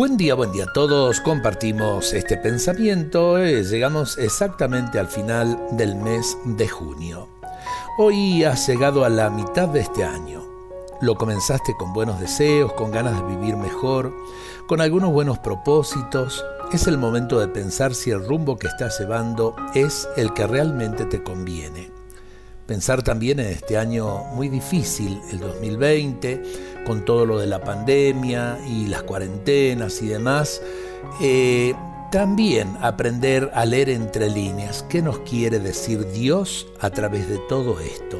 Buen día, buen día a todos. Compartimos este pensamiento. Eh, llegamos exactamente al final del mes de junio. Hoy has llegado a la mitad de este año. Lo comenzaste con buenos deseos, con ganas de vivir mejor, con algunos buenos propósitos. Es el momento de pensar si el rumbo que estás llevando es el que realmente te conviene. Pensar también en este año muy difícil, el 2020, con todo lo de la pandemia y las cuarentenas y demás. Eh, también aprender a leer entre líneas qué nos quiere decir Dios a través de todo esto.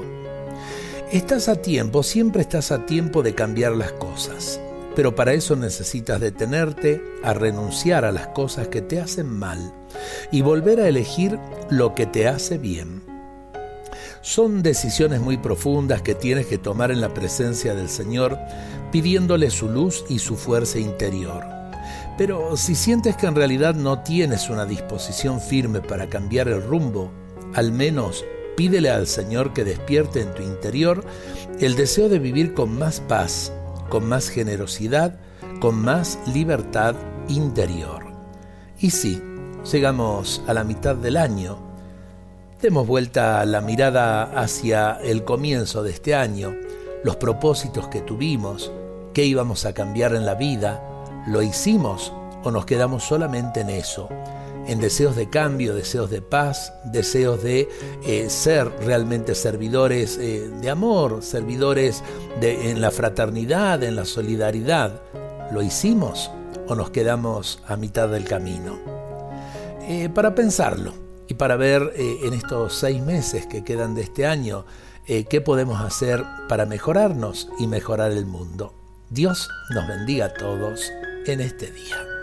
Estás a tiempo, siempre estás a tiempo de cambiar las cosas, pero para eso necesitas detenerte a renunciar a las cosas que te hacen mal y volver a elegir lo que te hace bien. Son decisiones muy profundas que tienes que tomar en la presencia del Señor, pidiéndole su luz y su fuerza interior. Pero si sientes que en realidad no tienes una disposición firme para cambiar el rumbo, al menos pídele al Señor que despierte en tu interior el deseo de vivir con más paz, con más generosidad, con más libertad interior. Y sí, llegamos a la mitad del año, Demos vuelta la mirada hacia el comienzo de este año, los propósitos que tuvimos, qué íbamos a cambiar en la vida, lo hicimos o nos quedamos solamente en eso, en deseos de cambio, deseos de paz, deseos de eh, ser realmente servidores eh, de amor, servidores de, en la fraternidad, en la solidaridad. ¿Lo hicimos o nos quedamos a mitad del camino? Eh, para pensarlo y para ver eh, en estos seis meses que quedan de este año eh, qué podemos hacer para mejorarnos y mejorar el mundo. Dios nos bendiga a todos en este día.